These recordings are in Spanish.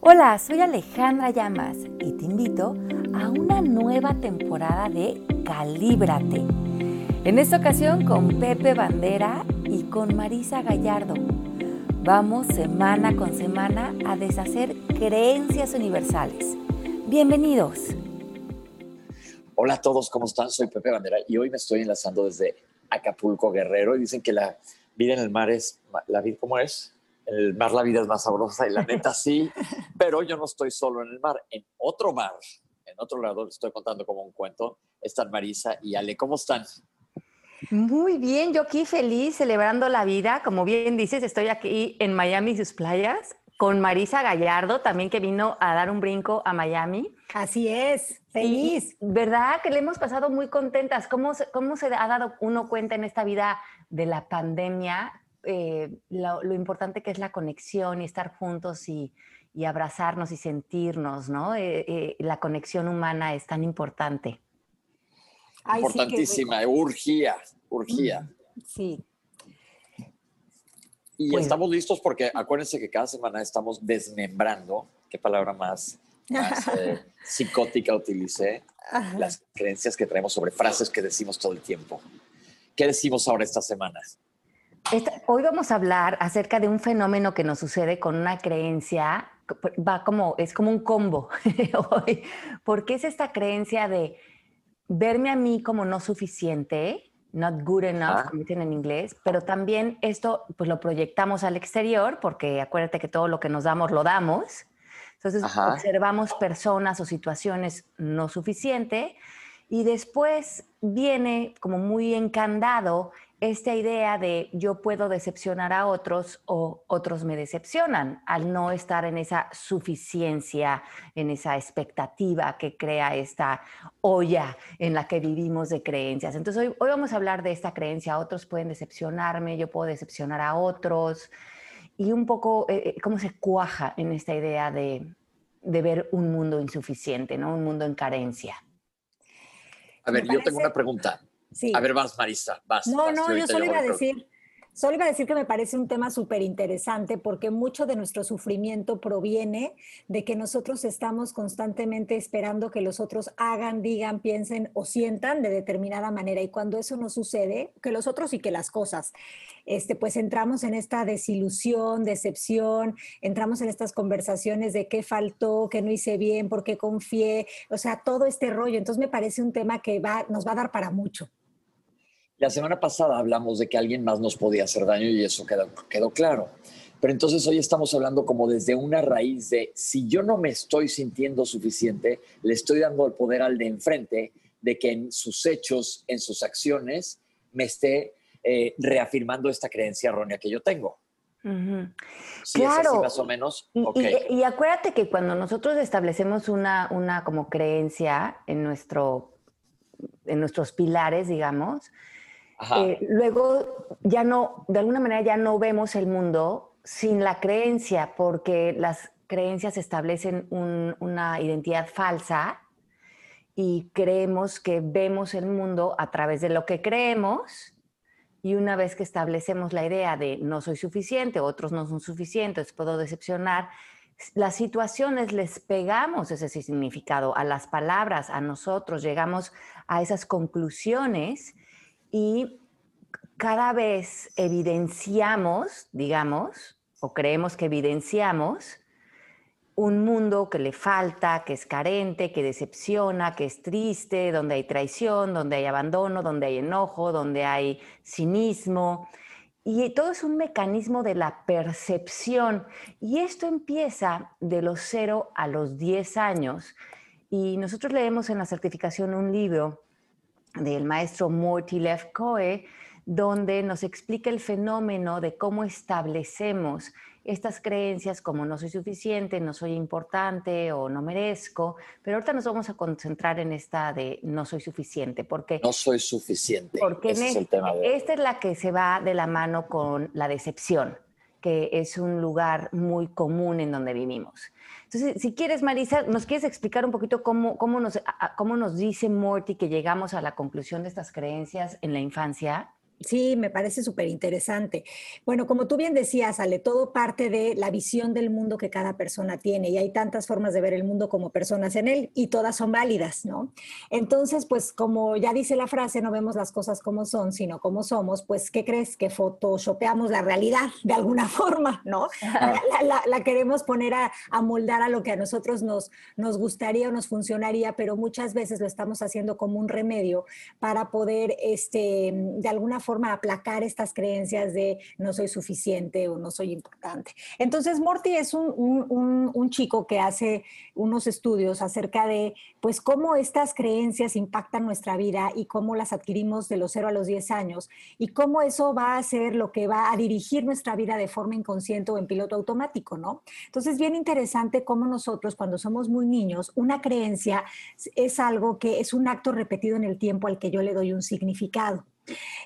Hola, soy Alejandra Llamas y te invito a una nueva temporada de Calíbrate. En esta ocasión con Pepe Bandera y con Marisa Gallardo. Vamos semana con semana a deshacer creencias universales. Bienvenidos. Hola a todos, ¿cómo están? Soy Pepe Bandera y hoy me estoy enlazando desde Acapulco, Guerrero, y dicen que la vida en el mar es, ¿la vida cómo es? El mar la vida es más sabrosa y la neta sí, pero yo no estoy solo en el mar, en otro mar, en otro lado, estoy contando como un cuento, están Marisa y Ale, ¿cómo están? Muy bien, yo aquí feliz, celebrando la vida, como bien dices, estoy aquí en Miami y sus playas, con Marisa Gallardo, también que vino a dar un brinco a Miami. Así es, feliz. ¿Verdad? Que le hemos pasado muy contentas. ¿Cómo se, ¿Cómo se ha dado uno cuenta en esta vida de la pandemia eh, lo, importante que es la conexión y estar juntos y, abrazarnos y sentirnos, ¿no? Eh, eh, la conexión humana es tan importante. Importantísima, urgía, urgía. Sí. Y pues estamos listos porque acuérdense que cada semana estamos desmembrando, qué palabra más, psicótica utilicé, las creencias que traemos sobre frases que decimos todo el tiempo. ¿Qué decimos ahora esta semana? Hoy vamos a hablar acerca de un fenómeno que nos sucede con una creencia, va como, es como un combo hoy, porque es esta creencia de verme a mí como no suficiente, not good enough, como dicen en inglés, pero también esto pues lo proyectamos al exterior, porque acuérdate que todo lo que nos damos lo damos. Entonces observamos personas o situaciones no suficiente y después viene como muy encandado esta idea de yo puedo decepcionar a otros o otros me decepcionan al no estar en esa suficiencia, en esa expectativa que crea esta olla en la que vivimos de creencias. Entonces hoy, hoy vamos a hablar de esta creencia, otros pueden decepcionarme, yo puedo decepcionar a otros y un poco eh, eh, cómo se cuaja en esta idea de, de ver un mundo insuficiente, ¿no? un mundo en carencia. A ver, yo tengo una pregunta. A ver, vas, Marisa, vas. No, no, yo solo iba a decir, Solo iba a decir que me parece un tema súper interesante porque mucho de nuestro sufrimiento proviene de que nosotros estamos constantemente esperando que los otros hagan, digan, piensen o sientan de determinada manera. Y cuando eso no sucede, que los otros y que las cosas, este, pues entramos en esta desilusión, decepción, entramos en estas conversaciones de qué faltó, qué no hice bien, por qué confié, o sea, todo este rollo. Entonces me parece un tema que va, nos va a dar para mucho. La semana pasada hablamos de que alguien más nos podía hacer daño y eso quedó, quedó claro. Pero entonces hoy estamos hablando como desde una raíz de si yo no me estoy sintiendo suficiente, le estoy dando el poder al de enfrente de que en sus hechos, en sus acciones, me esté eh, reafirmando esta creencia errónea que yo tengo. claro. más o menos. Y, y, acuérdate que cuando nosotros establecemos una, una como creencia en, nuestro, en nuestros pilares, digamos, eh, luego ya no, de alguna manera ya no vemos el mundo sin la creencia, porque las creencias establecen una identidad falsa y creemos que vemos el mundo a través de lo que creemos. Y una vez que establecemos la idea de no soy suficiente, otros no son suficientes, puedo decepcionar, las situaciones les pegamos ese significado a las palabras, a nosotros, llegamos a esas conclusiones y cada vez evidenciamos, digamos, o creemos que evidenciamos un mundo que le falta, que es carente, que decepciona, que es triste, donde hay traición, donde hay abandono, donde hay enojo, donde hay cinismo. Y todo es un mecanismo de la percepción. Y esto empieza de los 0 a los 10 años. Y nosotros leemos en la certificación un libro del maestro Morty Lefkoe, donde nos explica el fenómeno de cómo establecemos estas creencias como no soy suficiente, no soy importante o no merezco, pero ahorita nos vamos a concentrar en esta de no soy suficiente, porque... No soy suficiente. Porque es el tema esta es la que se va de la mano con la decepción, que es un lugar muy común en donde vivimos. Entonces, si quieres, Marisa, ¿nos quieres explicar un poquito cómo, cómo, nos, cómo nos dice Morty que llegamos a la conclusión de estas creencias en la infancia? Sí, me parece súper interesante. Bueno, como tú bien decías, Ale, todo parte de la visión del mundo que cada persona tiene y hay tantas formas de ver el mundo como personas en él y todas son válidas, ¿no? Entonces, pues como ya dice la frase, no vemos las cosas como son, sino como somos, pues ¿qué crees? Que photoshopeamos la realidad de alguna forma, ¿no? La, queremos poner a, a, moldar a lo que a nosotros nos, nos gustaría o nos funcionaría, pero muchas veces lo estamos haciendo como un remedio para poder, este, de alguna forma, forma aplacar estas creencias de no soy suficiente o no soy importante. Entonces, Morty es un, chico que hace unos estudios acerca de, pues, cómo estas creencias impactan nuestra vida y cómo las adquirimos de los 0 a los 10 años y cómo eso va a ser lo que va a dirigir nuestra vida de forma inconsciente o en piloto automático, ¿no? Entonces, bien interesante cómo nosotros, cuando somos muy niños, una creencia es algo que es un acto repetido en el tiempo al que yo le doy un significado.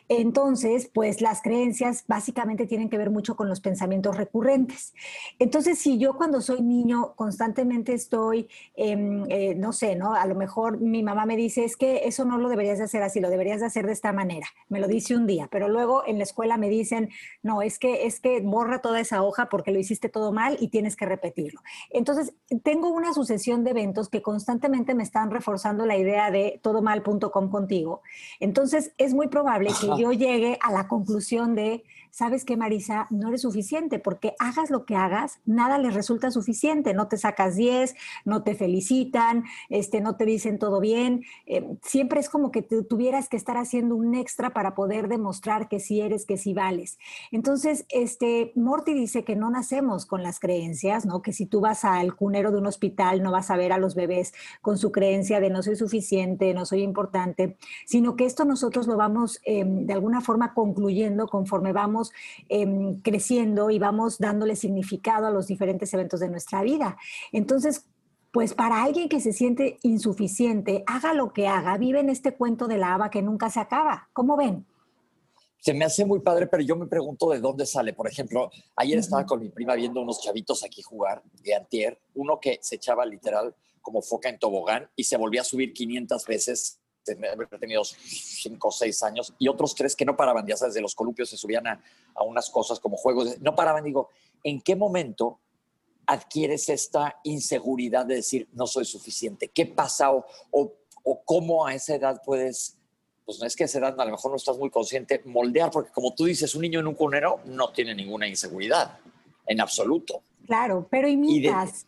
Entonces, pues las creencias básicamente tienen que ver mucho con los pensamientos recurrentes. Entonces, si yo cuando soy niño constantemente estoy, em, eh, no sé, ¿no? A lo mejor mi mamá me dice, es que eso no lo deberías de hacer así, lo deberías de hacer de esta manera. Me lo dice un día, pero luego en la escuela me dicen, no, es que, es que borra toda esa hoja porque lo hiciste todo mal y tienes que repetirlo. Entonces, tengo una sucesión de eventos que constantemente me están reforzando la idea de todomal.com contigo. Entonces, es muy probable que yo llegue a la conclusión de ¿sabes qué, Marisa? No eres suficiente porque hagas lo que hagas, nada les resulta suficiente. No te sacas 10, no te felicitan, este, no te dicen todo bien. Eh, siempre es como que tuvieras que estar haciendo un extra para poder demostrar que sí eres, que sí vales. Entonces, este, Morty dice que no nacemos con las creencias, ¿no? Que si tú vas al cunero de un hospital no vas a ver a los bebés con su creencia de no soy suficiente, no soy importante, sino que esto nosotros lo vamos em, de alguna forma concluyendo conforme vamos Em, creciendo y vamos dándole significado a los diferentes eventos de nuestra vida. Entonces, pues para alguien que se siente insuficiente, haga lo que haga, vive en este cuento de la haba que nunca se acaba. ¿Cómo ven? Se me hace muy padre, pero yo me pregunto de dónde sale. Por ejemplo, ayer estaba con mi prima viendo unos chavitos aquí jugar de antier, uno que se echaba literal como foca en tobogán y se volvía a subir 500 veces haber tenido cinco o seis años, y otros tres que no paraban, ya sabes, de los columpios se subían a, unas cosas como juegos, no paraban. Digo, ¿en qué momento adquieres esta inseguridad de decir no soy suficiente? ¿Qué pasa o, o, cómo a esa edad puedes, pues no es que a esa edad a lo mejor no estás muy consciente, moldear, porque como tú dices, un niño en un cunero no tiene ninguna inseguridad, en absoluto. Claro, pero imitas.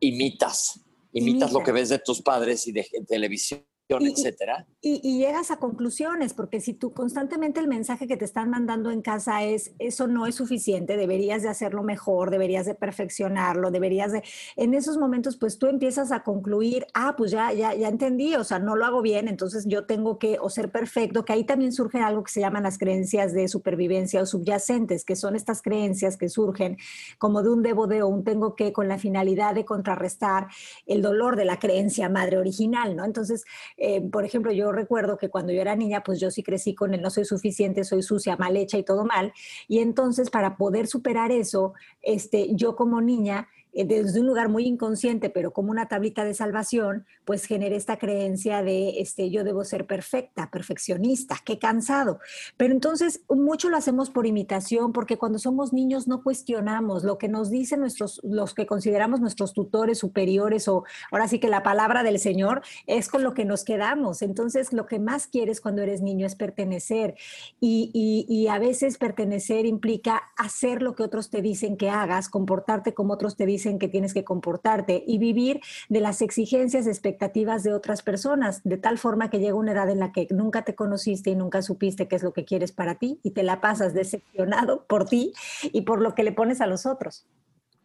Imitas. Imitas lo que ves de tus padres y de televisión etcétera. Y, llegas a conclusiones, porque si tú constantemente el mensaje que te están mandando en casa es, eso no es suficiente, deberías de hacerlo mejor, deberías de perfeccionarlo, deberías de... En esos momentos, pues tú empiezas a concluir, ah, pues ya, ya, ya entendí, o sea, no lo hago bien, entonces yo tengo que o ser perfecto, que ahí también surge algo que se llaman las creencias de supervivencia o subyacentes, que son estas creencias que surgen como de un debo de o un tengo que con la finalidad de contrarrestar el dolor de la creencia madre original, ¿no? Entonces, eh, por ejemplo, yo recuerdo que cuando yo era niña, pues yo sí crecí con el no soy suficiente, soy sucia, mal hecha y todo mal. Y entonces para poder superar eso, este, yo como niña desde un lugar muy inconsciente, pero como una tablita de salvación, pues genera esta creencia de este, yo debo ser perfecta, perfeccionista, qué cansado. Pero entonces mucho lo hacemos por imitación, porque cuando somos niños no cuestionamos lo que nos dicen nuestros, los que consideramos nuestros tutores superiores o ahora sí que la palabra del Señor es con lo que nos quedamos. Entonces lo que más quieres cuando eres niño es pertenecer y, y a veces pertenecer implica hacer lo que otros te dicen que hagas, comportarte como otros te dicen en que tienes que comportarte y vivir de las exigencias, expectativas de otras personas, de tal forma que llega una edad en la que nunca te conociste y nunca supiste qué es lo que quieres para ti y te la pasas decepcionado por ti y por lo que le pones a los otros.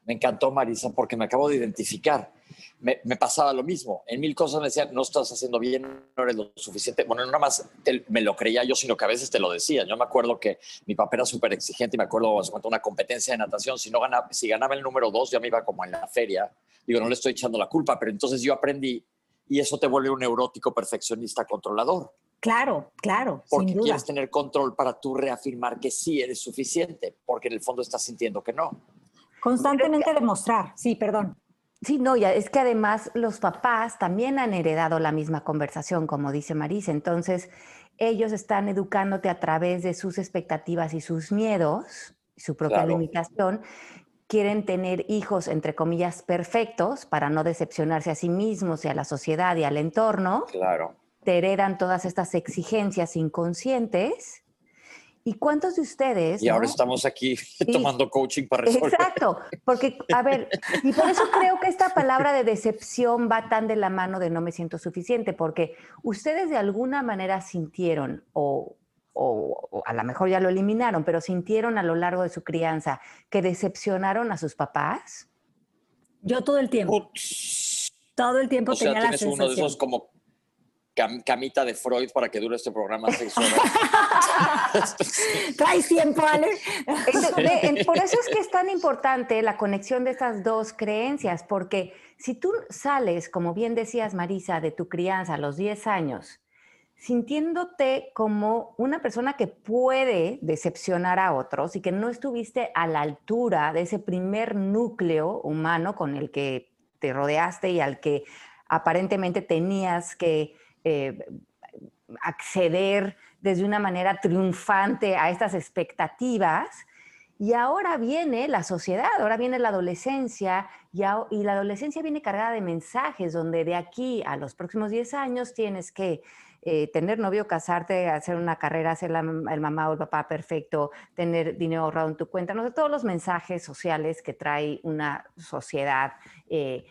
Me encantó, Marisa, porque me acabo de identificar. Me, pasaba lo mismo. En mil cosas me decían, no estás haciendo bien, no eres lo suficiente. Bueno, no nada más me lo creía yo, sino que a veces te lo decía. Yo me acuerdo que mi papá era súper exigente y me acuerdo, hace una competencia de natación, si, no ganaba, si ganaba el número dos, yo me iba como en la feria. Digo, no le estoy echando la culpa, pero entonces yo aprendí y eso te vuelve un neurótico perfeccionista controlador. Claro, claro. Porque quieres tener control para tú reafirmar que sí eres suficiente, porque en el fondo estás sintiendo que no. Constantemente demostrar, sí, perdón. Sí, no, ya es que además los papás también han heredado la misma conversación, como dice Marisa. Entonces, ellos están educándote a través de sus expectativas y sus miedos, su propia limitación. Quieren tener hijos, entre comillas, perfectos para no decepcionarse a sí mismos y a la sociedad y al entorno. Claro. Te heredan todas estas exigencias inconscientes ¿Y cuántos de ustedes? Y ahora estamos aquí tomando coaching para resolver. Exacto, porque, a ver, y por eso creo que esta palabra de decepción va tan de la mano de no me siento suficiente, porque ustedes de alguna manera sintieron, o, o, a lo mejor ya lo eliminaron, pero sintieron a lo largo de su crianza que decepcionaron a sus papás. Yo todo el tiempo. Todo el tiempo o tenía sea, la sensación. uno de esos como camita de Freud para que dure este programa seis horas. Traes tiempo, Ale. Por eso es que es tan importante la conexión de estas dos creencias, porque si tú sales, como bien decías, Marisa, de tu crianza a los 10 años, sintiéndote como una persona que puede decepcionar a otros y que no estuviste a la altura de ese primer núcleo humano con el que te rodeaste y al que aparentemente tenías que eh, acceder desde una manera triunfante a estas expectativas. Y ahora viene la sociedad, ahora viene la adolescencia y, la adolescencia viene cargada de mensajes donde de aquí a los próximos 10 años tienes que eh, tener novio, casarte, hacer una carrera, ser el mamá o el papá perfecto, tener dinero ahorrado en tu cuenta, no sé, todos los mensajes sociales que trae una sociedad eh,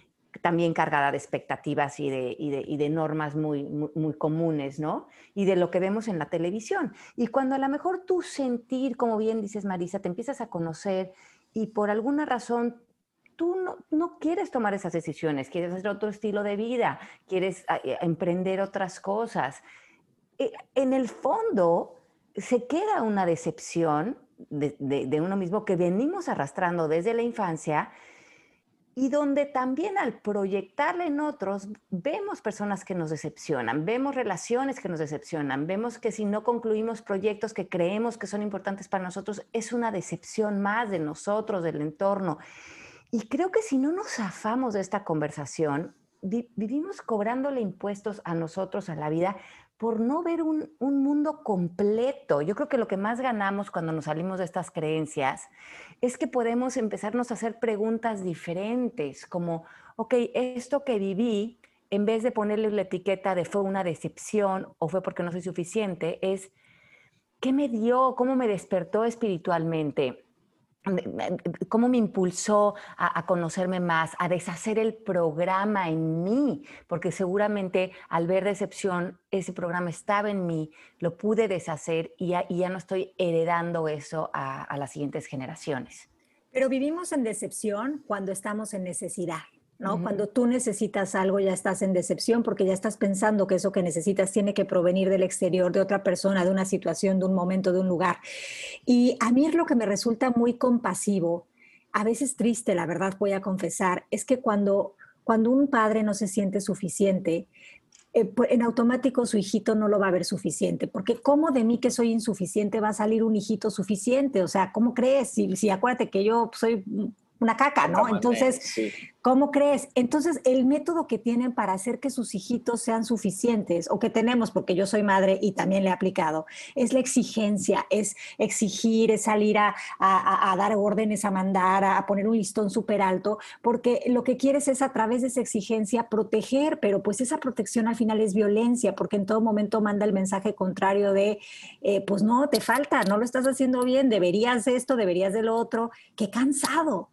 también cargada de expectativas y de, y de, normas muy, muy, comunes, ¿no? Y de lo que vemos en la televisión. Y cuando a lo mejor tú sentir, como bien dices Marisa, te empiezas a conocer y por alguna razón tú no, no quieres tomar esas decisiones, quieres hacer otro estilo de vida, quieres ah, eh, emprender otras cosas. Eh, en el fondo se queda una decepción de, de uno mismo que venimos arrastrando desde la infancia y donde también al proyectarle en otros vemos personas que nos decepcionan, vemos relaciones que nos decepcionan, vemos que si no concluimos proyectos que creemos que son importantes para nosotros, es una decepción más de nosotros, del entorno. Y creo que si no nos zafamos de esta conversación, vivimos cobrándole impuestos a nosotros, a la vida, por no ver un, mundo completo. Yo creo que lo que más ganamos cuando nos salimos de estas creencias es que podemos empezarnos a hacer preguntas diferentes, como, ok, esto que viví, en vez de ponerle la etiqueta de fue una decepción o fue porque no soy suficiente, es, ¿qué me dio? ¿Cómo me despertó espiritualmente? Cómo me impulsó a, conocerme más, a deshacer el programa en mí, porque seguramente al ver decepción, ese programa estaba en mí, lo pude deshacer y ya, no estoy heredando eso a las siguientes generaciones. Pero vivimos en decepción cuando estamos en necesidad. ¿No? Cuando tú necesitas algo ya estás en decepción porque ya estás pensando que eso que necesitas tiene que provenir del exterior, de otra persona, de una situación, de un momento, de un lugar. Y a mí es lo que me resulta muy compasivo, a veces triste, la verdad voy a confesar, es que cuando, cuando un padre no se siente suficiente, eh, en automático su hijito no lo va a ver suficiente, porque ¿cómo de mí que soy insuficiente va a salir un hijito suficiente? O sea, ¿cómo crees? Si, si acuérdate que yo soy una caca, ¿no? Entonces, ¿cómo crees? Entonces, el método que tienen para hacer que sus hijitos sean suficientes, o que tenemos, porque yo soy madre y también le he aplicado, es la exigencia, es exigir, es salir a, dar órdenes, a mandar, a, poner un listón súper alto, porque lo que quieres es a través de esa exigencia proteger, pero pues esa protección al final es violencia, porque en todo momento manda el mensaje contrario de, eh, pues no, te falta, no lo estás haciendo bien, deberías de esto, deberías de lo otro, qué cansado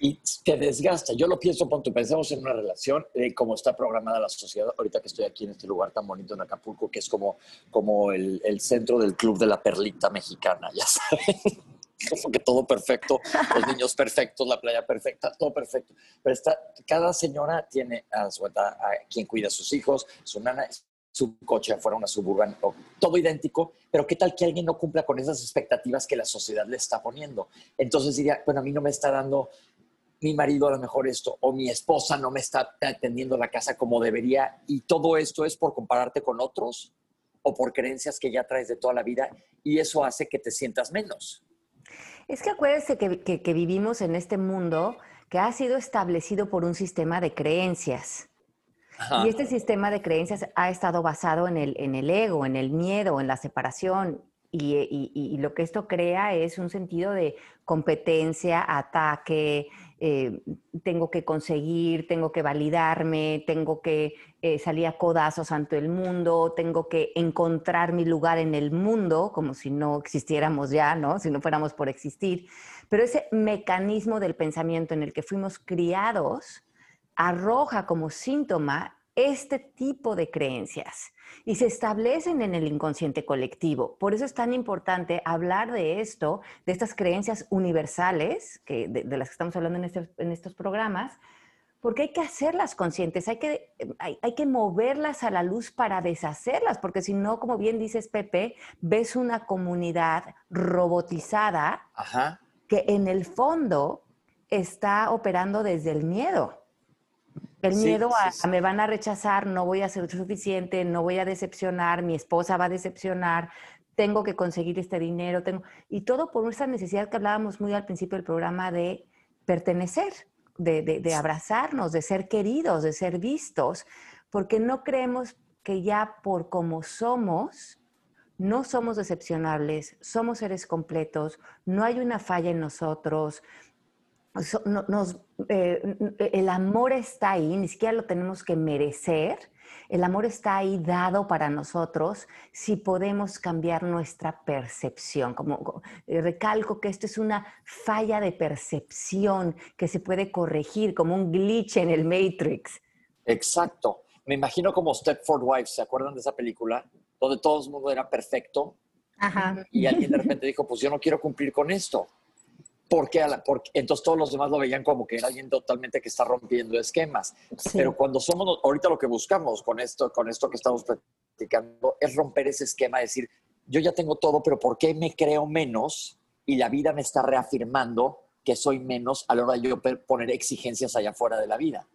y te desgasta. Yo lo pienso cuando pensamos en una relación, de cómo está programada la sociedad, ahorita que estoy aquí en este lugar tan bonito en Acapulco, que es como, como el, el centro del club de la perlita mexicana, ya saben. Como que todo perfecto, los niños perfectos, la playa perfecta, todo perfecto. Pero está, cada señora tiene a, su, a quien cuida a sus hijos, su nana, su coche fuera una suburban, todo idéntico, pero ¿qué tal que alguien no cumpla con esas expectativas que la sociedad le está poniendo? Entonces diría, bueno, a mí no me está dando mi marido a lo mejor esto, o mi esposa no me está atendiendo la casa como debería, y todo esto es por compararte con otros o por creencias que ya traes de toda la vida, y eso hace que te sientas menos. Es que acuérdense que, que, vivimos en este mundo que ha sido establecido por un sistema de creencias. Y este sistema de creencias ha estado basado en el, en el ego, en el miedo, en la separación. Y, lo que esto crea es un sentido de competencia, ataque, eh, tengo que conseguir, tengo que validarme, tengo que eh, salir a codazos ante el mundo, tengo que encontrar mi lugar en el mundo, como si no existiéramos ya, ¿no? Si no fuéramos por existir. Pero ese mecanismo del pensamiento en el que fuimos criados arroja como síntoma este tipo de creencias y se establecen en el inconsciente colectivo. Por eso es tan importante hablar de esto, de estas creencias universales, que, de, las que estamos hablando en, este, en, estos programas, porque hay que hacerlas conscientes, hay que, hay, que moverlas a la luz para deshacerlas, porque si no, como bien dices Pepe, ves una comunidad robotizada que en el fondo está operando desde el miedo. El miedo a, me van a rechazar, no voy a ser suficiente, no voy a decepcionar, mi esposa va a decepcionar, tengo que conseguir este dinero, tengo y todo por esa necesidad que hablábamos muy al principio del programa de pertenecer, de, de abrazarnos, de ser queridos, de ser vistos, porque no creemos que ya por como somos, no somos decepcionables, somos seres completos, no hay una falla en nosotros, nos, eh, el amor está ahí, ni siquiera lo tenemos que merecer. El amor está ahí dado para nosotros si podemos cambiar nuestra percepción. Como eh, recalco que esto es una falla de percepción que se puede corregir como un glitch en el Matrix. Exacto. Me imagino como Stepford Wives, ¿se acuerdan de esa película? Donde todo el mundo era perfecto. Ajá. Y alguien de repente dijo, pues yo no quiero cumplir con esto porque, porque, entonces todos los demás lo veían como que era alguien totalmente que está rompiendo esquemas. Pero cuando somos, ahorita lo que buscamos con esto, con esto que estamos platicando, es romper ese esquema, decir, yo ya tengo todo, pero ¿por qué me creo menos? Y la vida me está reafirmando que soy menos a la hora de yo poner exigencias allá afuera de la vida.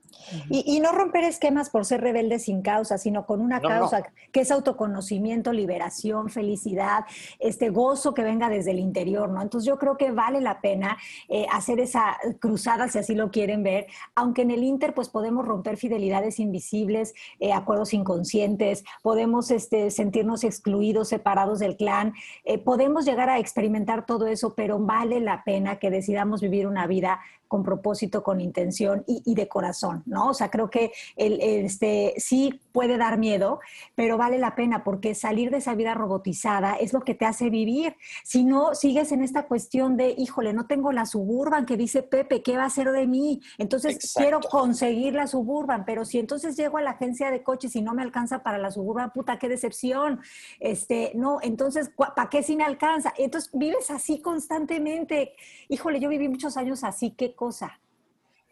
Y, no romper esquemas por ser rebelde sin causa, sino con una causa que es autoconocimiento, liberación, felicidad, este gozo que venga desde el interior, ¿no? Entonces yo creo que vale la pena eh, hacer esa cruzada, si así lo quieren ver, aunque en el Inter pues podemos romper fidelidades invisibles, eh, acuerdos inconscientes, podemos este, sentirnos excluidos, separados del clan, eh, podemos llegar a experimentar todo eso, pero vale la pena que decidamos vivir una vida con propósito, con intención y, de corazón, ¿no? O sea, creo que el, este, sí puede dar miedo, pero vale la pena porque salir de esa vida robotizada es lo que te hace vivir. Si no, sigues en esta cuestión de, híjole, no tengo la suburban que dice Pepe, ¿qué va a hacer de mí? Entonces quiero conseguir la suburban, pero si entonces llego a la agencia de coches y no me alcanza para la suburban, puta, qué decepción. Este, no, entonces, ¿para qué si me alcanza? Entonces vives así constantemente. Híjole, yo viví muchos años así, que cosa.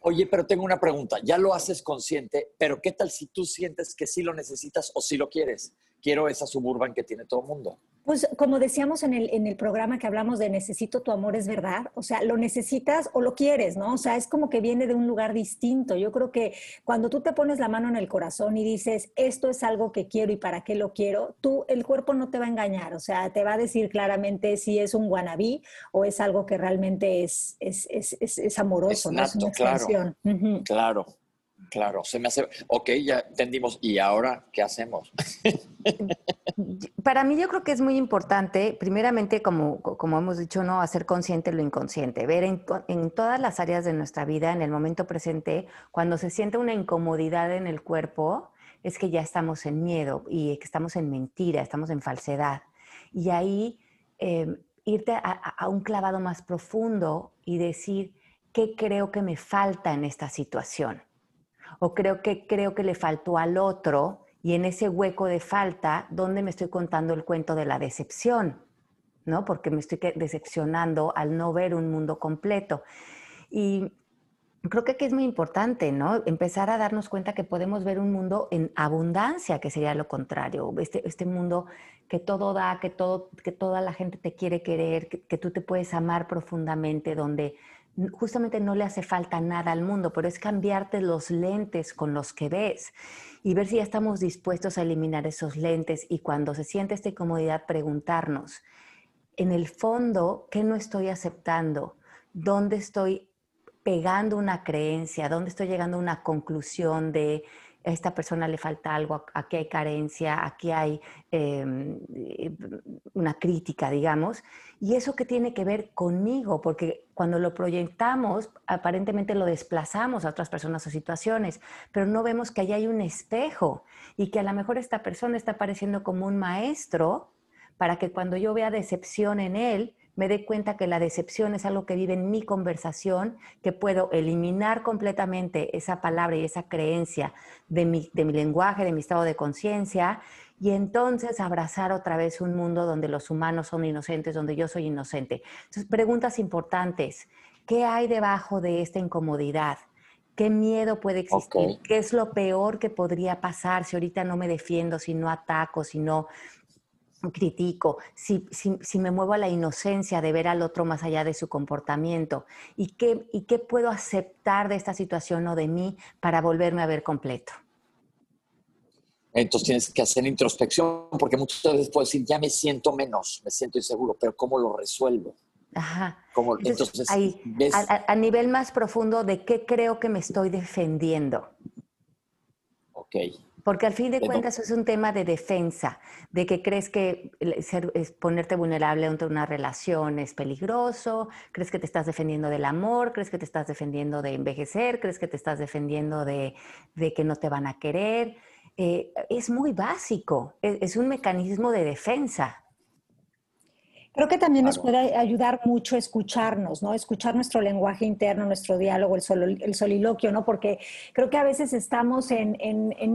Oye, pero tengo una pregunta. Ya lo haces consciente, pero ¿qué tal si tú sientes que sí lo necesitas o sí lo quieres? Quiero esa suburban que tiene todo el mundo. Pues como decíamos en el, en el programa que hablamos de necesito tu amor es verdad, o sea, lo necesitas o lo quieres, ¿no? O sea, es como que viene de un lugar distinto. Yo creo que cuando tú te pones la mano en el corazón y dices, esto es algo que quiero y para qué lo quiero, tú, el cuerpo no te va a engañar, o sea, te va a decir claramente si es un guanabí o es algo que realmente es, es, es, es amoroso, es, nato, claro, claro. Claro, se me hace, ok, ya entendimos, ¿y ahora qué hacemos? Para mí yo creo que es muy importante, primeramente, como, como hemos dicho, no hacer consciente lo inconsciente, ver en, todas las áreas de nuestra vida, en el momento presente, cuando se siente una incomodidad en el cuerpo, es que ya estamos en miedo y que estamos en mentira, estamos en falsedad. Y ahí em, irte a, a un clavado más profundo y decir, ¿qué creo que me falta en esta situación? O creo que creo que le faltó al otro y en ese hueco de falta, ¿dónde me estoy contando el cuento de la decepción? ¿No? Porque me estoy decepcionando al no ver un mundo completo. Y creo que aquí es muy importante, ¿no? Empezar a darnos cuenta que podemos ver un mundo en abundancia, que sería lo contrario. Este, este mundo que todo da, que, todo, que toda la gente te quiere querer, que, que tú te puedes amar profundamente, donde justamente no le hace falta nada al mundo, pero es cambiarte los lentes con los que ves y ver si ya estamos dispuestos a eliminar esos lentes y cuando se siente esta incomodidad preguntarnos, en el fondo, ¿qué no estoy aceptando? ¿Dónde estoy pegando una creencia, dónde estoy llegando a una conclusión de a esta persona le falta algo, aquí hay carencia, aquí hay em, una crítica, digamos, y eso que tiene que ver conmigo, porque cuando lo proyectamos, aparentemente lo desplazamos a otras personas o situaciones, pero no vemos que allá hay un espejo y que a lo mejor esta persona está apareciendo como un maestro para que cuando yo vea decepción en él, me dé cuenta que la decepción es algo que vive en mi conversación, que puedo eliminar completamente esa palabra y esa creencia de mi, de mi lenguaje, de mi estado de conciencia, y entonces abrazar otra vez un mundo donde los humanos son inocentes, donde yo soy inocente. Entonces, preguntas importantes. ¿Qué hay debajo de esta incomodidad? ¿Qué miedo puede existir? ¿Qué es lo peor que podría pasar si ahorita no me defiendo, si no ataco, si no critico, si, si, me muevo a la inocencia de ver al otro más allá de su comportamiento y qué, y qué puedo aceptar de esta situación o de mí para volverme a ver completo. Entonces tienes que hacer introspección porque muchas veces puedo decir, ya me siento menos, me siento inseguro, pero ¿cómo lo resuelvo? Ajá. entonces, ahí, a, nivel más profundo, ¿de qué creo que me estoy defendiendo? Ok. Porque al fin de cuentas es un tema de defensa, de que crees que ser, ponerte vulnerable ante una relación es peligroso, crees que te estás defendiendo del amor, crees que te estás defendiendo de envejecer, crees que te estás defendiendo de, que no te van a querer. Eh, es muy básico, e, es un mecanismo de defensa. Creo que también nos puede ayudar mucho escucharnos, ¿no? Escuchar nuestro lenguaje interno, nuestro diálogo, el, el soliloquio, ¿no? Porque creo que a veces estamos en,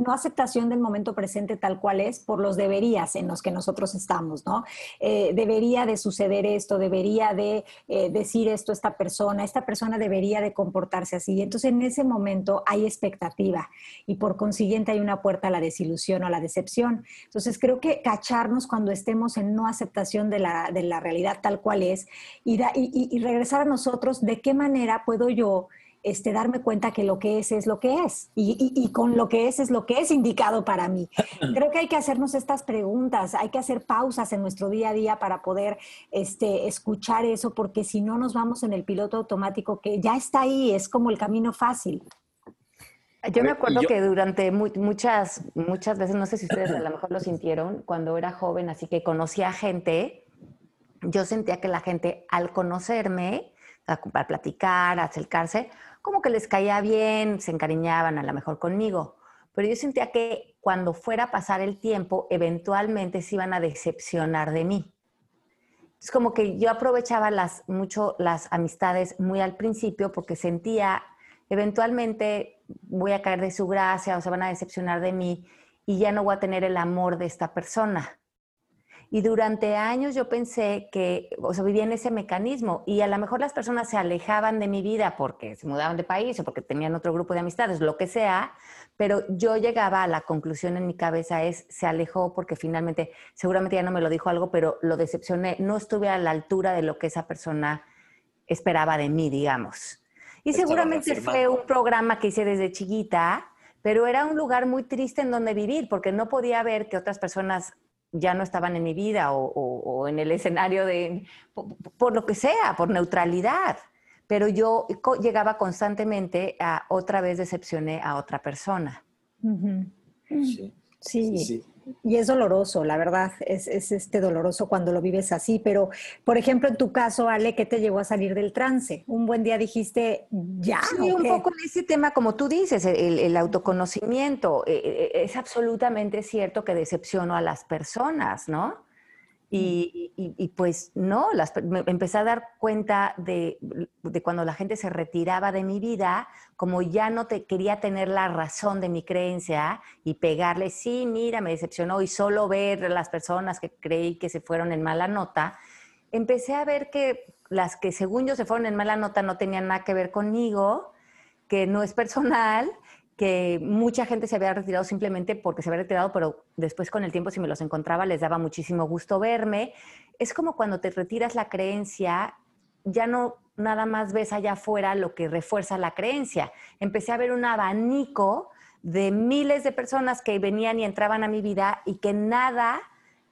no aceptación del momento presente tal cual es por los deberías en los que nosotros estamos, ¿no? Eh, debería de suceder esto, debería de eh, decir esto esta persona, esta persona debería de comportarse así. Entonces en ese momento hay expectativa y por consiguiente hay una puerta a la desilusión o a la decepción. Entonces creo que cacharnos cuando estemos en no aceptación de la la realidad tal cual es y, y, regresar a nosotros, de qué manera puedo yo este, darme cuenta que lo que es es lo que es y, y, con lo que es es lo que es indicado para mí. Creo que hay que hacernos estas preguntas, hay que hacer pausas en nuestro día a día para poder este, escuchar eso, porque si no nos vamos en el piloto automático que ya está ahí, es como el camino fácil. Yo me acuerdo que durante muchas, muchas veces, no sé si ustedes a lo mejor lo sintieron, cuando era joven, así que conocía gente yo sentía que la gente al conocerme, a, platicar, acercarse, como que les caía bien, se encariñaban a lo mejor conmigo. Pero yo sentía que cuando fuera a pasar el tiempo, eventualmente se iban a decepcionar de mí. Es como que yo aprovechaba las, mucho las amistades muy al principio porque sentía, eventualmente voy a caer de su gracia o se van a decepcionar de mí y ya no voy a tener el amor de esta persona. Y durante años yo pensé que, o sea, vivía en ese mecanismo y a lo mejor las personas se alejaban de mi vida porque se mudaban de país o porque tenían otro grupo de amistades, lo que sea, pero yo llegaba a la conclusión en mi cabeza es, se alejó porque finalmente, seguramente ya no me lo dijo algo, pero lo decepcioné, no estuve a la altura de lo que esa persona esperaba de mí, digamos. Y seguramente fue un programa que hice desde chiquita, pero era un lugar muy triste en donde vivir porque no podía ver que otras personas ya no estaban en mi vida o, en el escenario de, por, lo que sea, por neutralidad. Pero yo llegaba constantemente a otra vez decepcioné a otra persona. sí. sí. Y es doloroso, la verdad, es, este doloroso cuando lo vives así, pero por ejemplo, en tu caso, Ale, ¿qué te llevó a salir del trance? Un buen día dijiste, ya. Sí, un poco en ese tema, como tú dices, el, autoconocimiento. Eh, eh, es absolutamente cierto que decepciono a las personas, ¿no? Y, pues no, las, me empecé a dar cuenta de, cuando la gente se retiraba de mi vida, como ya no te, quería tener la razón de mi creencia y pegarle, sí, mira, me decepcionó y solo ver las personas que creí que se fueron en mala nota, empecé a ver que las que según yo se fueron en mala nota no tenían nada que ver conmigo, que no es personal que mucha gente se había retirado simplemente porque se había retirado, pero después con el tiempo si me los encontraba les daba muchísimo gusto verme. Es como cuando te retiras la creencia, ya no nada más ves allá afuera lo que refuerza la creencia. Empecé a ver un abanico de miles de personas que venían y entraban a mi vida y que nada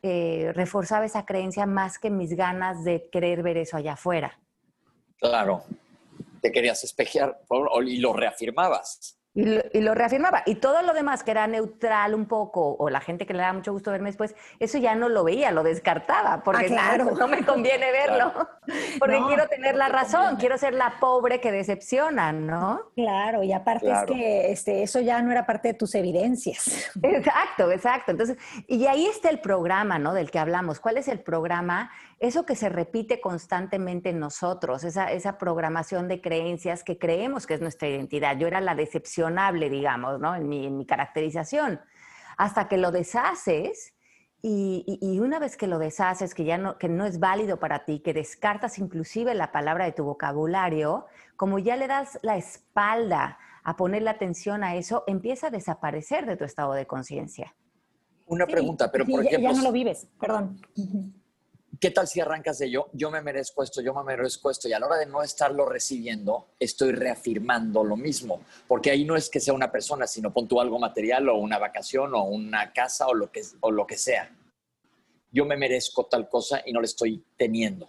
eh, reforzaba esa creencia más que mis ganas de querer ver eso allá afuera. Claro, te querías espejear y lo reafirmabas. Y lo, reafirmaba. Y todo lo demás que era neutral un poco, o la gente que le daba mucho gusto verme después, eso ya no lo veía, lo descartaba, porque ah, claro. no me conviene verlo, porque quiero tener la razón, quiero ser la pobre que decepciona, ¿no? Claro, y aparte es que este, eso ya no era parte de tus evidencias. Exacto, exacto. Entonces, y ahí está el programa, ¿no? Del que hablamos. ¿Cuál es el programa? Eso que se repite constantemente en nosotros, esa, esa programación de creencias que creemos que es nuestra identidad. Yo era la decepcionable, digamos, ¿no? En mi, en mi caracterización. Hasta que lo deshaces y, y, una vez que lo deshaces, que ya no, que no es válido para ti, que descartas inclusive la palabra de tu vocabulario, como ya le das la espalda a ponerle atención a eso, empieza a desaparecer de tu estado de conciencia. Una pregunta, pero por ejemplo... Ya no lo vives, perdón. ¿Qué tal si arrancas de yo, yo me merezco esto, yo me merezco esto? Y a la hora de no estarlo recibiendo, estoy reafirmando lo mismo, porque ahí no es que sea una persona, sino pon tú algo material o una vacación o una casa o lo que, o lo que sea. Yo me merezco tal cosa y no le estoy teniendo.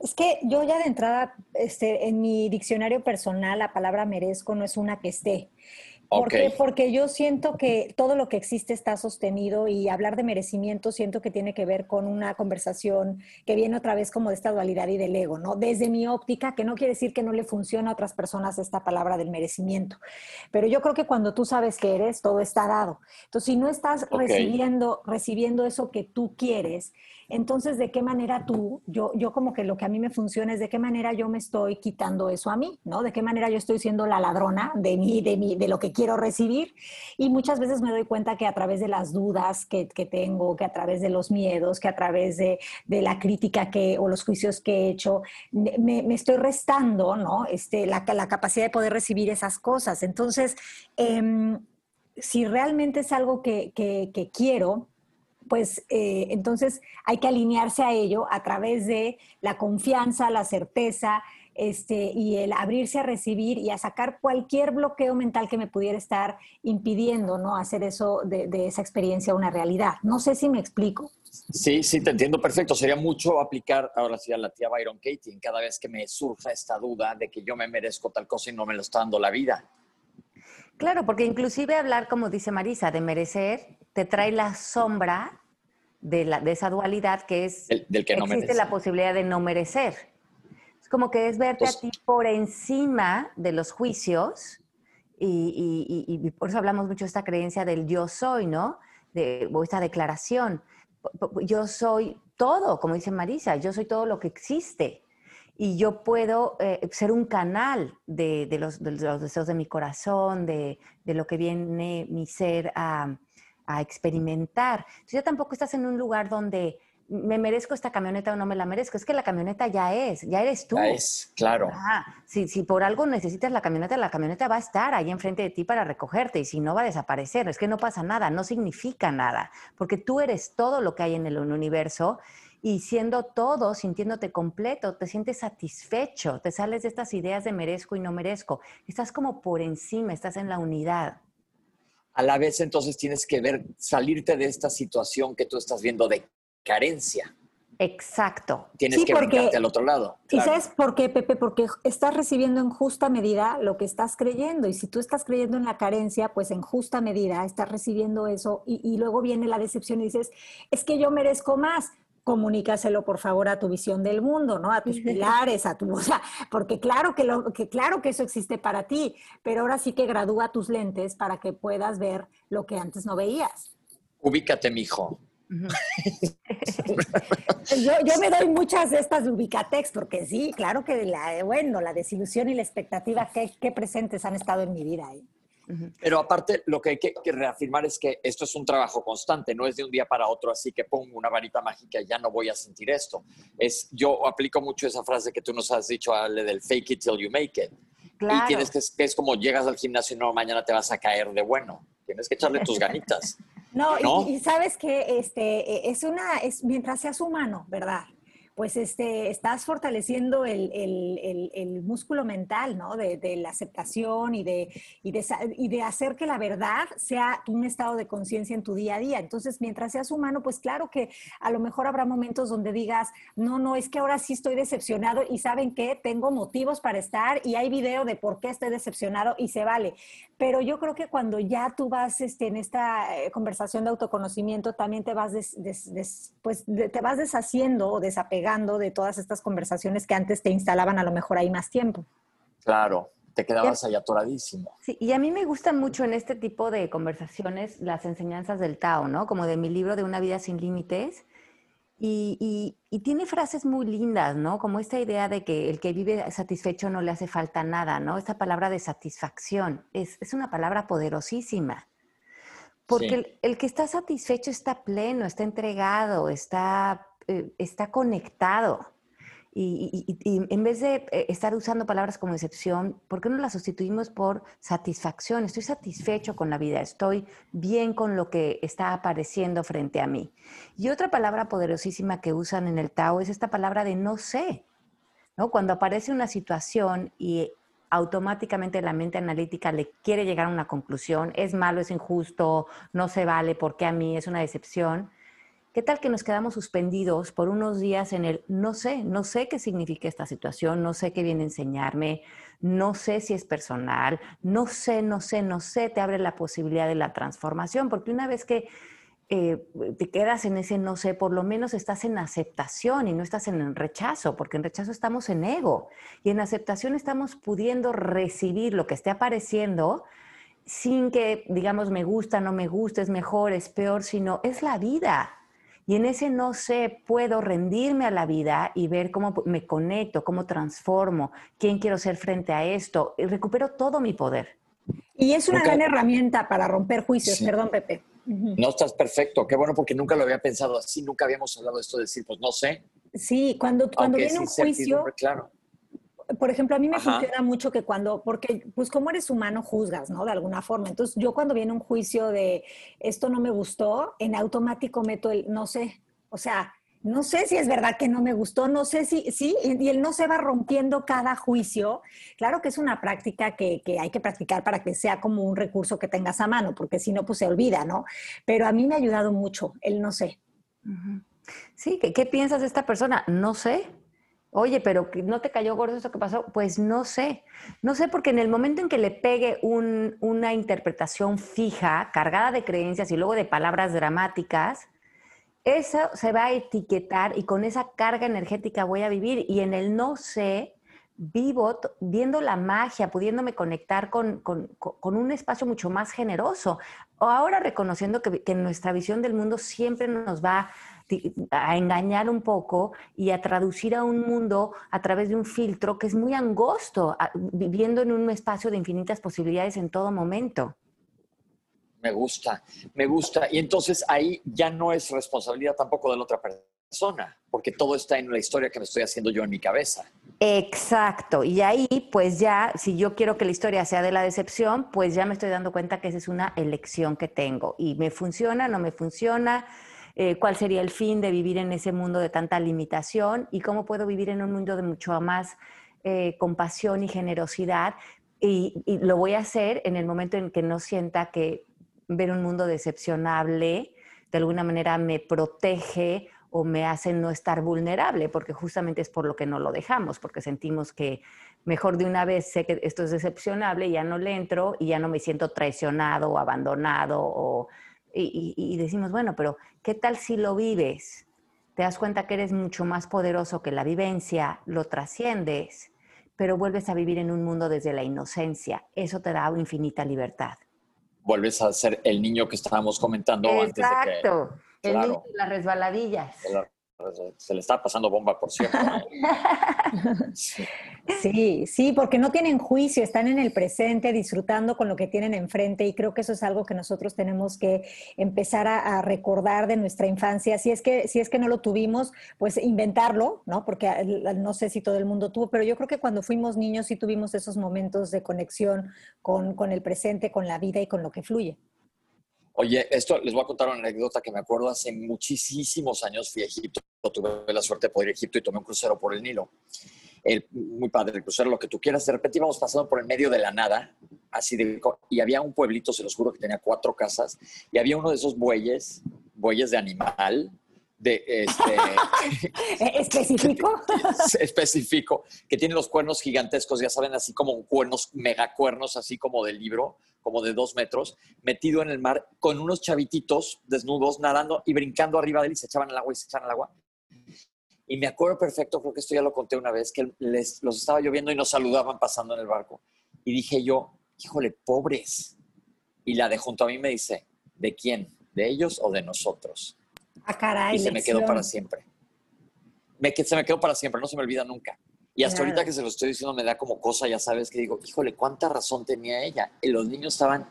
Es que yo ya de entrada, este, en mi diccionario personal, la palabra merezco no es una que esté. Porque yo siento que todo lo que existe está sostenido y hablar de merecimiento siento que tiene que ver con una conversación que viene otra vez como de esta dualidad y del ego, ¿no? Desde mi óptica, que no quiere decir que no le funcione a otras personas esta palabra del merecimiento, pero yo creo que cuando tú sabes que eres, todo está dado. Entonces, si no estás recibiendo, recibiendo eso que tú quieres, entonces, ¿de qué manera tú, yo, yo como que lo que a mí me funciona es de qué manera yo me estoy quitando eso a mí, ¿no? De qué manera yo estoy siendo la ladrona de mí, de mí, de lo que quiero recibir. Y muchas veces me doy cuenta que a través de las dudas que, que tengo, que a través de los miedos, que a través de, de, la crítica que, o los juicios que he hecho, me, estoy restando, ¿no? Este, la, la, capacidad de poder recibir esas cosas. Entonces, eh, si realmente es algo que, que quiero, pues eh, entonces hay que alinearse a ello a través de la confianza, la certeza este, y el abrirse a recibir y a sacar cualquier bloqueo mental que me pudiera estar impidiendo ¿no? hacer eso de, esa experiencia una realidad. No sé si me explico. Sí, sí, te entiendo perfecto. Sería mucho aplicar ahora sí a la tía Byron Katie cada vez que me surja esta duda de que yo me merezco tal cosa y no me lo está dando la vida. Claro, porque inclusive hablar, como dice Marisa, de merecer, te trae la sombra de, la, de esa dualidad que es del que no existe la posibilidad de no merecer. Es como que es verte a pues ti por encima de los juicios y, y, por eso hablamos mucho de esta creencia del yo soy, ¿no? De, o esta declaración. Yo soy todo, como dice Marisa, yo soy todo lo que existe y yo puedo eh, ser un canal de, de, los, de, los, deseos de mi corazón, de, de lo que viene mi ser a, a experimentar. Entonces ya tampoco estás en un lugar donde me merezco esta camioneta o no me la merezco. Es que la camioneta ya es, ya eres tú. Ya es, claro. Si, si, por algo necesitas la camioneta, la camioneta va a estar ahí enfrente de ti para recogerte y si no va a desaparecer. Es que no pasa nada, no significa nada, porque tú eres todo lo que hay en el universo y siendo todo, sintiéndote completo, te sientes satisfecho, te sales de estas ideas de merezco y no merezco. Estás como por encima, estás en la unidad a la vez entonces tienes que ver, salirte de esta situación que tú estás viendo de carencia. Exacto. Tienes que porque, al otro lado. ¿Y sabes por qué, Pepe? Porque estás recibiendo en justa medida lo que estás creyendo. Y si tú estás creyendo en la carencia, pues en justa medida estás recibiendo eso. Y, y luego viene la decepción y dices, es que yo merezco más comunícaselo por favor a tu visión del mundo, ¿no? A tus pilares, a tu, o sea, porque claro que, lo, que claro que eso existe para ti, pero ahora sí que gradúa tus lentes para que puedas ver lo que antes no veías. Ubícate, mijo. yo, yo, me doy muchas de estas de Ubicatex, porque sí, claro que la, bueno, la desilusión y la expectativa que, presentes han estado en mi vida. ¿eh? Pero aparte, lo que hay que, reafirmar es que esto es un trabajo constante, no es de un día para otro, así que pongo una varita mágica y ya no voy a sentir esto. Es, yo aplico mucho esa frase que tú nos has dicho, Ale, del fake it till you make it. Y tienes que, es como llegas al gimnasio y no, mañana te vas a caer de bueno. Tienes que echarle tus ganitas. no, Y, sabes que este, es una, es mientras seas humano, ¿verdad? Pues este, estás fortaleciendo el, músculo mental, ¿no? De, la aceptación y de, y, de, hacer que la verdad sea un estado de conciencia en tu día a día. Entonces, mientras seas humano, pues claro que a lo mejor habrá momentos donde digas, no, no, es que ahora sí estoy decepcionado y saben que tengo motivos para estar y hay video de por qué estoy decepcionado y se vale. Pero yo creo que cuando ya tú vas este, en esta eh, conversación de autoconocimiento, también te vas, pues, te vas deshaciendo o desapegando de todas estas conversaciones que antes te instalaban a lo mejor ahí más tiempo. Claro, te quedabas ahí atoradísimo. Sí, y a mí me gustan mucho en este tipo de conversaciones las enseñanzas del Tao, ¿no? Como de mi libro de Una vida sin límites. Y, tiene frases muy lindas, ¿no? Como esta idea de que el que vive satisfecho no le hace falta nada, ¿no? Esta palabra de satisfacción es, una palabra poderosísima. Porque el, que está satisfecho está pleno, está entregado, está, eh, está conectado. Y, en vez de eh, estar usando palabras como decepción, ¿por qué no las sustituimos por satisfacción? Estoy satisfecho con la vida, estoy bien con lo que está apareciendo frente a mí. Y otra palabra poderosísima que usan en el Tao es esta palabra de no sé. ¿no? Cuando aparece una situación y automáticamente la mente analítica le quiere llegar a una conclusión, es malo, es injusto, no se vale, porque a mí es una decepción ¿Qué tal que nos quedamos suspendidos por unos días en el no sé, no sé qué significa esta situación, no sé qué viene a enseñarme, no sé si es personal, no sé, no sé, no sé, te abre la posibilidad de la transformación, porque una vez que eh, te quedas en ese no sé, por lo menos estás en aceptación y no estás en rechazo, porque en rechazo estamos en ego y en aceptación estamos pudiendo recibir lo que esté apareciendo sin que digamos me gusta, no me gusta, es mejor, es peor, sino es la vida y en ese no sé, puedo rendirme a la vida y ver cómo me conecto, cómo transformo, quién quiero ser frente a esto. Y recupero todo mi poder. Y es una gran herramienta para romper juicios, perdón, Pepe. No estás perfecto, qué bueno porque nunca lo había pensado así, nunca habíamos hablado de esto de decir, pues no sé. Sí, cuando, cuando viene un juicio, claro por ejemplo, a mí me funciona mucho que cuando, porque pues como eres humano juzgas, ¿no? De alguna forma. Entonces yo cuando viene un juicio de esto no me gustó, en automático meto el no sé. O sea, no sé si es verdad que no me gustó, no sé si, sí, y él no se va rompiendo cada juicio. Claro que es una práctica que, hay que practicar para que sea como un recurso que tengas a mano, porque si no, pues se olvida, ¿no? Pero a mí me ha ayudado mucho el no sé. Sí, ¿qué, ¿qué piensas de esta persona? No sé. Oye, pero ¿no te cayó gordo esto que pasó? Pues no sé. No sé porque en el momento en que le pegue una interpretación fija, cargada de creencias y luego de palabras dramáticas, eso se va a etiquetar y con esa carga energética voy a vivir. Y en el no sé, vivo viendo la magia, pudiéndome conectar con, un espacio mucho más generoso. O ahora reconociendo que, que nuestra visión del mundo siempre nos va a engañar un poco y a traducir a un mundo a través de un filtro que es muy angosto, viviendo en un espacio de infinitas posibilidades en todo momento. Me gusta, me gusta. Y entonces ahí ya no es responsabilidad tampoco de la otra persona, porque todo está en la historia que me estoy haciendo yo en mi cabeza. Exacto. Y ahí, pues ya, si yo quiero que la historia sea de la decepción, pues ya me estoy dando cuenta que esa es una elección que tengo. Y me funciona, no me funciona eh, cuál sería el fin de vivir en ese mundo de tanta limitación y cómo puedo vivir en un mundo de mucho más eh, compasión y generosidad. Y, lo voy a hacer en el momento en que no sienta que ver un mundo decepcionable de alguna manera me protege o me hace no estar vulnerable, porque justamente es por lo que no lo dejamos, porque sentimos que mejor de una vez sé que esto es decepcionable, ya no le entro y ya no me siento traicionado o abandonado o y, decimos, bueno, pero ¿qué tal si lo vives? Te das cuenta que eres mucho más poderoso que la vivencia, lo trasciendes, pero vuelves a vivir en un mundo desde la inocencia. Eso te da infinita libertad. Vuelves a ser el niño que estábamos comentando antes de que... Exacto, el niño de las resbaladillas se le está pasando bomba por cierto. Sí, sí, porque no tienen juicio, están en el presente, disfrutando con lo que tienen enfrente y creo que eso es algo que nosotros tenemos que empezar a, recordar de nuestra infancia. Si es, que, si es que no lo tuvimos, pues inventarlo, ¿no? Porque no sé si todo el mundo tuvo, pero yo creo que cuando fuimos niños sí tuvimos esos momentos de conexión con, con el presente, con la vida y con lo que fluye. Oye, esto les voy a contar una anécdota que me acuerdo hace muchísimos años fui a Egipto, tuve la suerte de poder ir a Egipto y tomé un crucero por el Nilo. El, muy padre el crucero, lo que tú quieras. De repente íbamos pasando por el medio de la nada, así de, y había un pueblito, se los juro, que tenía cuatro casas, y había uno de esos bueyes, bueyes de animal, de este específico específico que tiene los cuernos gigantescos ya saben así como cuernos megacuernos así como del libro como de dos metros metido en el mar con unos chavititos desnudos nadando y brincando arriba de él y se echaban al agua y se echaban al agua. Y me acuerdo perfecto creo que esto ya lo conté una vez que les, los estaba lloviendo y nos saludaban pasando en el barco. Y dije yo híjole pobres y la de junto a mí me dice de quién de ellos o de nosotros Ah, y se me quedó para siempre. Me, se me quedó para siempre, no se me olvida nunca. Y hasta ahorita que se lo estoy diciendo me da como cosa, ya sabes, que digo, híjole, cuánta razón tenía ella. Y los niños estaban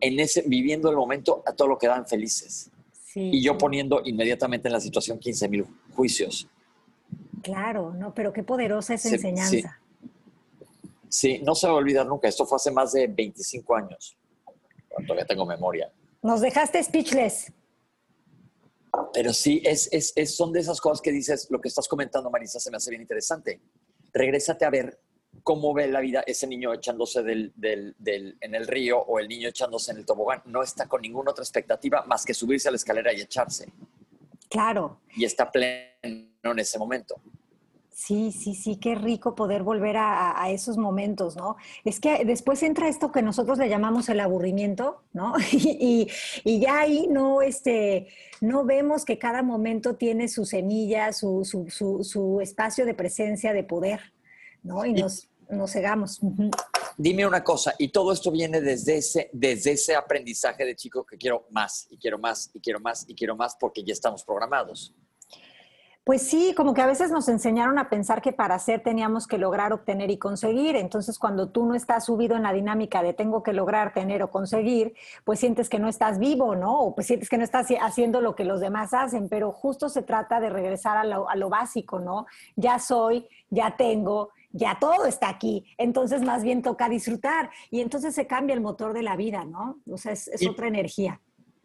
en ese, viviendo el momento a todo lo que daban felices. y yo poniendo inmediatamente en la situación 15 mil juicios. Claro, no, pero qué poderosa esa enseñanza. Sí. no se va a olvidar nunca. Esto fue hace más de 25 años. Todavía tengo memoria. Nos dejaste speechless. Pero sí, es, es, son de esas cosas que dices, lo que estás comentando, Marisa, se me hace bien interesante. Regrésate a ver cómo ve la vida ese niño echándose del, en el río o el niño echándose en el tobogán. No está con ninguna otra expectativa más que subirse a la escalera y echarse. Claro. Y está pleno en ese momento. Sí, sí, sí, qué rico poder volver a, esos momentos, ¿no? Es que después entra esto que nosotros le llamamos el aburrimiento, ¿no? Y, ya ahí no, este, no vemos que cada momento tiene su semilla, su, su, espacio de presencia, de poder, ¿no? Y nos, nos cegamos. Dime una cosa, y todo esto viene desde ese, desde ese aprendizaje de chico que quiero más, y quiero más, y quiero más, y quiero más, porque ya estamos programados. Pues sí, como que a veces nos enseñaron a pensar que para hacer teníamos que lograr, obtener y conseguir. Entonces, cuando tú no estás subido en la dinámica de tengo que lograr, tener o conseguir, pues sientes que no estás vivo, ¿no? O pues sientes que no estás haciendo lo que los demás hacen. Pero justo se trata de regresar a lo, a lo básico, ¿no? Ya soy, ya tengo, ya todo está aquí. Entonces, más bien toca disfrutar. Y entonces se cambia el motor de la vida, ¿no? O sea, es, es otra energía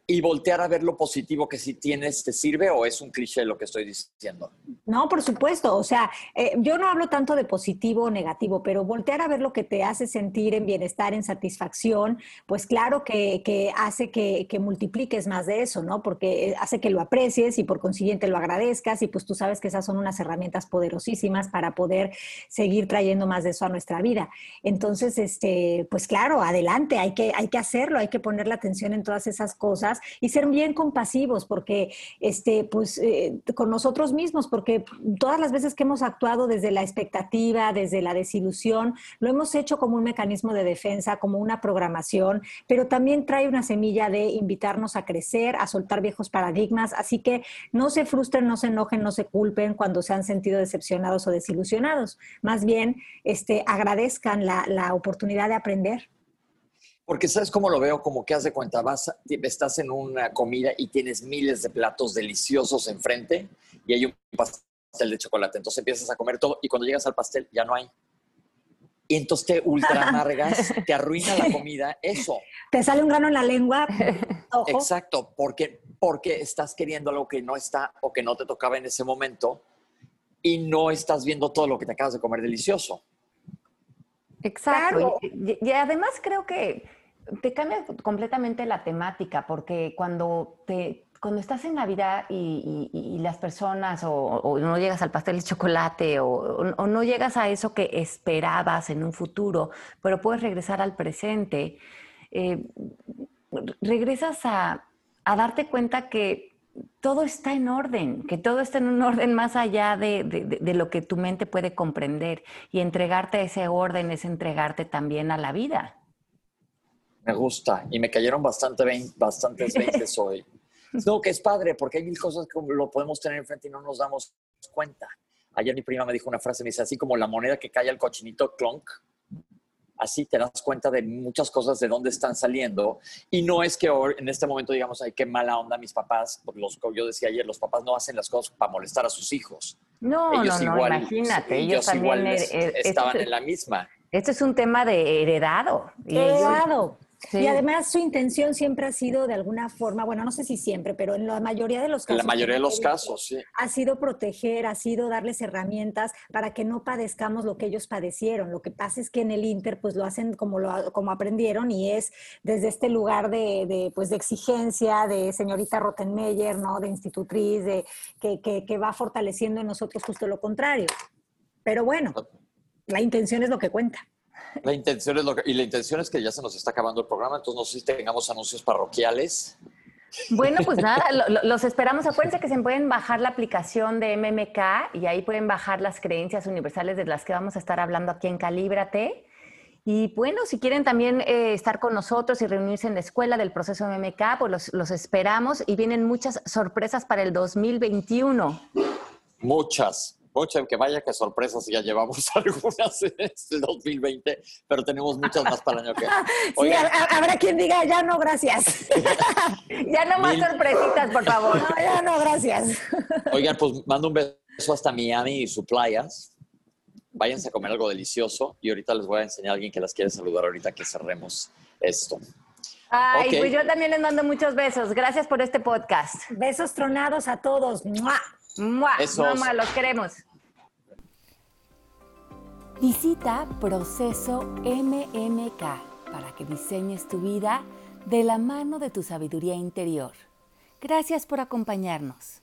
y voltear a ver lo positivo que si tienes te sirve o es un cliché lo que estoy diciendo? No, por supuesto. O sea, eh, yo no hablo tanto de positivo o negativo, pero voltear a ver lo que te hace sentir en bienestar, en satisfacción, pues claro que, hace que, multipliques más de eso, ¿no? Porque eh, hace que lo aprecies y por consiguiente lo agradezcas y pues tú sabes que esas son unas herramientas poderosísimas para poder seguir trayendo más de eso a nuestra vida. Entonces, este, pues claro, adelante, hay que, hay que hacerlo, hay que poner la atención en todas esas cosas y ser bien compasivos porque, este, pues, eh, con nosotros mismos, porque todas las veces que hemos actuado desde la expectativa, desde la desilusión, lo hemos hecho como un mecanismo de defensa, como una programación, pero también trae una semilla de invitarnos a crecer, a soltar viejos paradigmas, así que no se frustren, no se enojen, no se culpen cuando se han sentido decepcionados o desilusionados, más bien este, agradezcan la, la oportunidad de aprender. Porque sabes cómo lo veo, como que haz de cuenta, vas, estás en una comida y tienes miles de platos deliciosos enfrente y hay un pastel de chocolate. Entonces empiezas a comer todo y cuando llegas al pastel ya no hay. Y entonces te ultra amargas, te arruina la comida, eso. Te sale un grano en la lengua. Exacto, porque, porque estás queriendo algo que no está o que no te tocaba en ese momento y no estás viendo todo lo que te acabas de comer delicioso. Exacto. y, además creo que te cambia completamente la temática, porque cuando te cuando estás en Navidad y, y, las personas o, no llegas al pastel de chocolate o, no llegas a eso que esperabas en un futuro, pero puedes regresar al presente, eh, regresas a, darte cuenta que todo está en orden, que todo está en un orden más allá de, de, de, lo que tu mente puede comprender y entregarte a ese orden es entregarte también a la vida. Me gusta. Y me cayeron bastante bastantes 20 hoy. No, que es padre, porque hay mil cosas que lo podemos tener enfrente y no nos damos cuenta. Ayer mi prima me dijo una frase, me dice, así como la moneda que cae al cochinito clonk, así te das cuenta de muchas cosas de dónde están saliendo. Y no es que en este momento digamos, ay, qué mala onda mis papás, los, yo decía ayer, los papás no hacen las cosas para molestar a sus hijos. No, no, no, imagínate, ellos, igual estaban en la misma. Este es un tema de heredado. Heredado. Y además su intención siempre ha sido de alguna forma, bueno, no sé si siempre, pero en la mayoría de los casos. En la mayoría de los casos, sí. Ha sido proteger, ha sido darles herramientas para que no padezcamos lo que ellos padecieron. Lo que pasa es que en el Inter pues lo hacen como, lo, como aprendieron y es desde este lugar de, pues, de exigencia, de señorita Rottenmeier, ¿no? De institutriz, de, que, que, que va fortaleciendo en nosotros justo lo contrario. Pero bueno, la intención es lo que cuenta. La intención es lo que, y la intención es que ya se nos está acabando el programa, entonces no sé si tengamos anuncios parroquiales. Bueno, pues nada, los esperamos. Acuérdense que se pueden bajar la aplicación de MMK y ahí pueden bajar las creencias universales de las que vamos a estar hablando aquí en Calíbrate. Y bueno, si quieren también eh, estar con nosotros y reunirse en la escuela del proceso MMK, pues los, los esperamos y vienen muchas sorpresas para el 2021. Muchas. Oye, que vaya que sorpresas, ya llevamos algunas en este 2020, pero tenemos muchas más para el año que Sí, habrá quien diga, ya no, gracias. ya no más sorpresitas, por favor. No, ya no, gracias. Oigan, pues mando un beso hasta Miami y sus playas. Váyanse a comer algo delicioso y ahorita les voy a enseñar a alguien que las quiere saludar ahorita que cerremos esto. Ay, pues yo también les mando muchos besos. Gracias por este podcast. Besos tronados a todos. ¡Mua! ¡Mua! Mamá, los queremos. Visita Proceso MMK para que diseñes tu vida de la mano de tu sabiduría interior. Gracias por acompañarnos.